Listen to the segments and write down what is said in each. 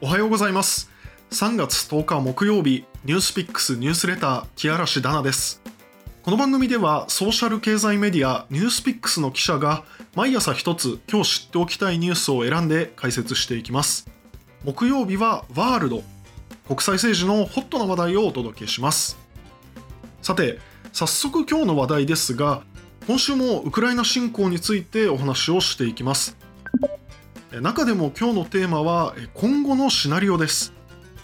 おはようございます。3月10日木曜日ニュースピックスニュースレター木嵐ダナです。この番組ではソーシャル経済メディアニュースピックスの記者が毎朝一つ今日知っておきたいニュースを選んで解説していきます。木曜日はワールド国際政治のホットな話題をお届けします。さて早速今日の話題ですが今週もウクライナ侵攻についてお話をしていきます。中でも今日のテーマは今後のシナリオです。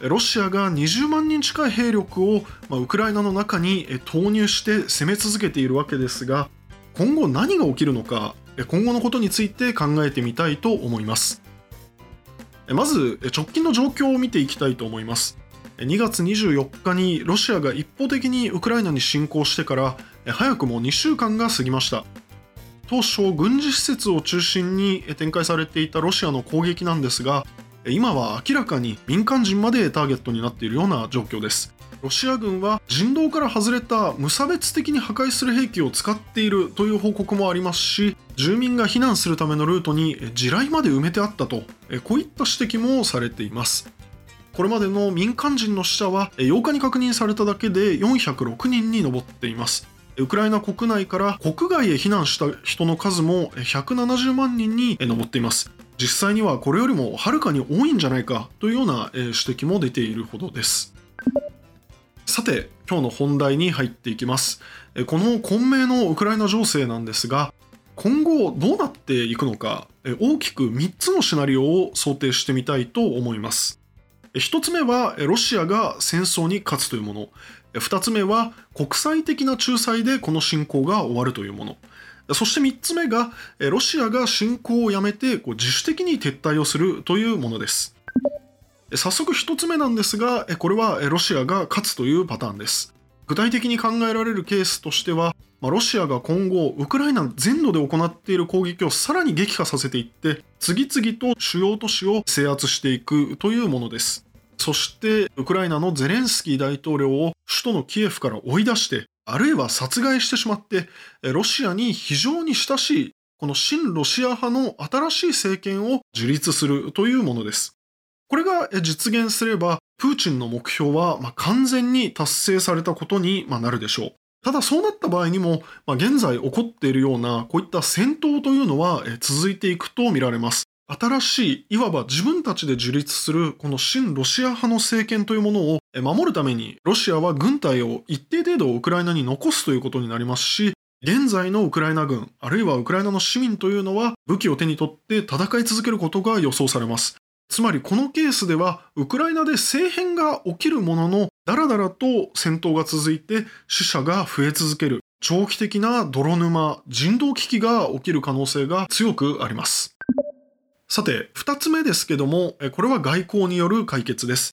ロシアが20万人近い兵力をウクライナの中に投入して攻め続けているわけですが今後何が起きるのか今後のことについて考えてみたいと思います。まず直近の状況を見ていきたいと思います。2月24日にロシアが一方的にウクライナに侵攻してから早くも2週間が過ぎました。当初軍事施設を中心に展開されていたロシアの攻撃なんですが今は明らかに民間人までターゲットになっているような状況です。ロシア軍は人道から外れた無差別的に破壊する兵器を使っているという報告もありますし住民が避難するためのルートに地雷まで埋めてあったとこういった指摘もされています。これまでの民間人の死者は8日に確認されただけで406人に上っています。ウクライナ国内から国外へ避難した人の数も170万人に上っています。実際にはこれよりもはるかに多いんじゃないかというような指摘も出ているほどです。さて今日の本題に入っていきます。この混迷のウクライナ情勢なんですが今後どうなっていくのか大きく3つのシナリオを想定してみたいと思います。1つ目はロシアが戦争に勝つというもの。2つ目は国際的な仲裁でこの侵攻が終わるというもの。そして3つ目がロシアが侵攻をやめて自主的に撤退をするというものです。早速1つ目なんですがこれはロシアが勝つというパターンです。具体的に考えられるケースとしてはロシアが今後ウクライナ全土で行っている攻撃をさらに激化させていって次々と主要都市を制圧していくというものです。そしてウクライナのゼレンスキー大統領を首都のキエフから追い出してあるいは殺害してしまってロシアに非常に親しいこの親ロシア派の新しい政権を樹立するというものです。これが実現すればプーチンの目標は完全に達成されたことになるでしょう。ただそうなった場合にも、現在起こっているようなこういった戦闘というのは続いていくと見られます。新しい、いわば自分たちで樹立するこの親ロシア派の政権というものを守るために、ロシアは軍隊を一定程度ウクライナに残すということになりますし、現在のウクライナ軍、あるいはウクライナの市民というのは武器を手に取って戦い続けることが予想されます。つまりこのケースでは、ウクライナで政変が起きるものの、だらだらと戦闘が続いて死者が増え続ける。長期的な泥沼、人道危機が起きる可能性が強くあります。さて、二つ目ですけども、これは外交による解決です。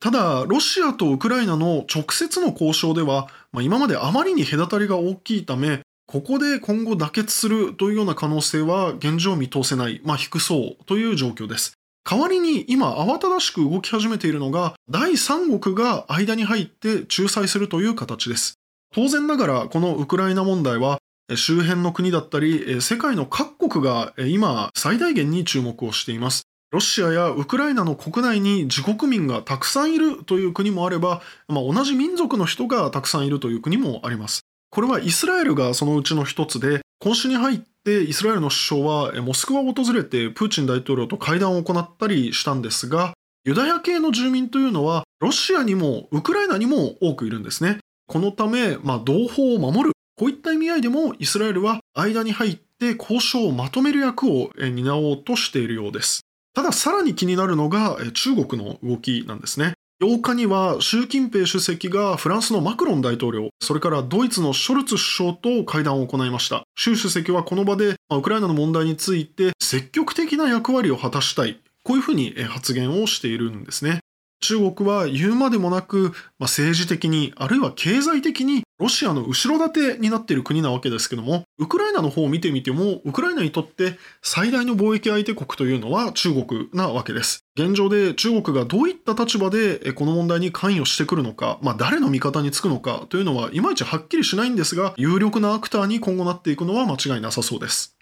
ただ、ロシアとウクライナの直接の交渉では、まあ、今まであまりに隔たりが大きいため、ここで今後妥結するというような可能性は現状見通せない、まあ、低そうという状況です。代わりに今慌ただしく動き始めているのが第三国が間に入って仲裁するという形です。当然ながらこのウクライナ問題は周辺の国だったり、世界の各国が今最大限に注目をしています。ロシアやウクライナの国内に自国民がたくさんいるという国もあれば、まあ、同じ民族の人がたくさんいるという国もあります。これはイスラエルがそのうちの一つで、今週に入ってイスラエルの首相はモスクワを訪れてプーチン大統領と会談を行ったりしたんですが、ユダヤ系の住民というのはロシアにもウクライナにも多くいるんですね。このため、まあ、同胞を守るこういった意味合いでもイスラエルは間に入って交渉をまとめる役を担おうとしているようです。たださらに気になるのが中国の動きなんですね。8日には習近平主席がフランスのマクロン大統領、それからドイツのショルツ首相と会談を行いました。習主席はこの場でウクライナの問題について積極的な役割を果たしたい。こういうふうに発言をしているんですね。中国は言うまでもなく、まあ、政治的に、あるいは経済的にロシアの後ろ盾になっている国なわけですけども、ウクライナの方を見てみても、ウクライナにとって最大の貿易相手国というのは中国なわけです。現状で中国がどういった立場でこの問題に関与してくるのか、まあ、誰の味方につくのかというのはいまいちはっきりしないんですが、有力なアクターに今後なっていくのは間違いなさそうです。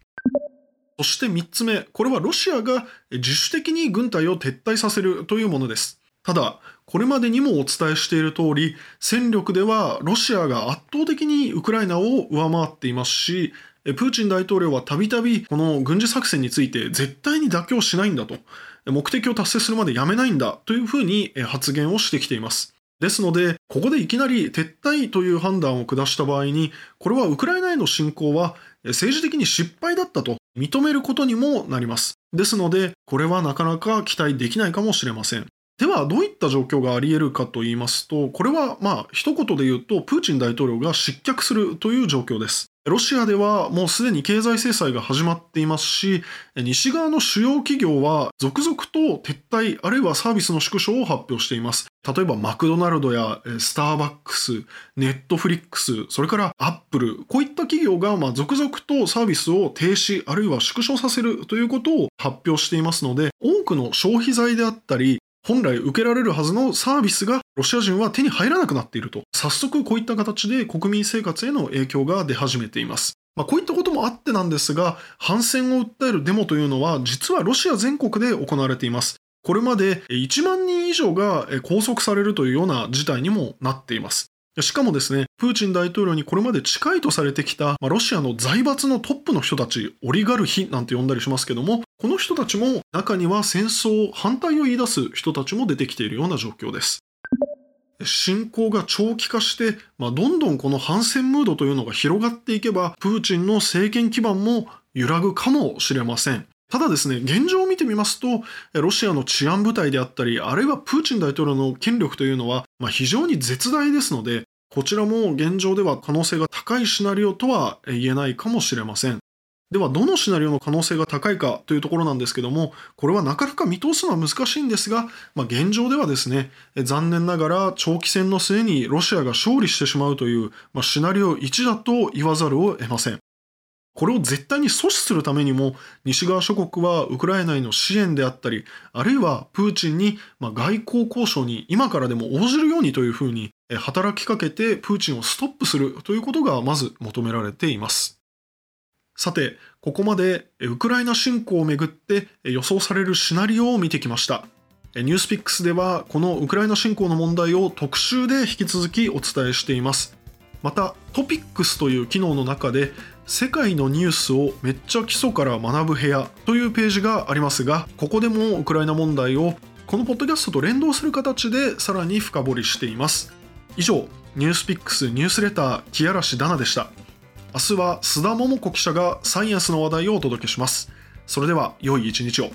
そして3つ目、これはロシアが自主的に軍隊を撤退させるというものです。ただ、これまでにもお伝えしている通り、戦力ではロシアが圧倒的にウクライナを上回っていますし、プーチン大統領はたびたびこの軍事作戦について絶対に妥協しないんだと、目的を達成するまでやめないんだというふうに発言をしてきています。ですので、ここでいきなり撤退という判断を下した場合に、これはウクライナへの侵攻は政治的に失敗だったと認めることにもなります。ですので、これはなかなか期待できないかもしれません。では、どういった状況があり得るかと言いますと、これはまあ一言で言うと、プーチン大統領が失脚するという状況です。ロシアではもうすでに経済制裁が始まっていますし、西側の主要企業は続々と撤退あるいはサービスの縮小を発表しています。例えばマクドナルドやスターバックス、ネットフリックス、それからアップル、こういった企業がまあ続々とサービスを停止あるいは縮小させるということを発表していますので、多くの消費財であったり、本来受けられるはずのサービスがロシア人は手に入らなくなっていると。早速こういった形で国民生活への影響が出始めています。まあ、こういったこともあってなんですが、反戦を訴えるデモというのは実はロシア全国で行われています。これまで1万人以上が拘束されるというような事態にもなっています。しかもですね、プーチン大統領にこれまで近いとされてきた、まあ、ロシアの財閥のトップの人たち、オリガルヒなんて呼んだりしますけども、この人たちも中には戦争反対を言い出す人たちも出てきているような状況です。侵攻が長期化して、まあ、どんどんこの反戦ムードというのが広がっていけば、プーチンの政権基盤も揺らぐかもしれません。ただですね、現状を見てみますと、ロシアの治安部隊であったり、あるいはプーチン大統領の権力というのは、まあ、非常に絶大ですので、こちらも現状では可能性が高いシナリオとは言えないかもしれません。では、どのシナリオの可能性が高いかというところなんですけども、これはなかなか見通すのは難しいんですが、まあ、現状ではですね、残念ながら長期戦の末にロシアが勝利してしまうという、まあ、シナリオ1だと言わざるを得ません。これを絶対に阻止するためにも、西側諸国はウクライナへの支援であったり、あるいはプーチンに外交交渉に今からでも応じるようにというふうに働きかけてプーチンをストップするということがまず求められています。さて、ここまでウクライナ侵攻をめぐって予想されるシナリオを見てきました。ニュースピックスではこのウクライナ侵攻の問題を特集で引き続きお伝えしています。またトピックスという機能の中で世界のニュースをめっちゃ基礎から学ぶ部屋というページがありますがここでもウクライナ問題をこのポッドキャストと連動する形でさらに深掘りしています。以上ニュースピックスニュースレター木嵐ダナでした。明日は須田桃子記者がサイエンスの話題をお届けします。それでは良い一日を。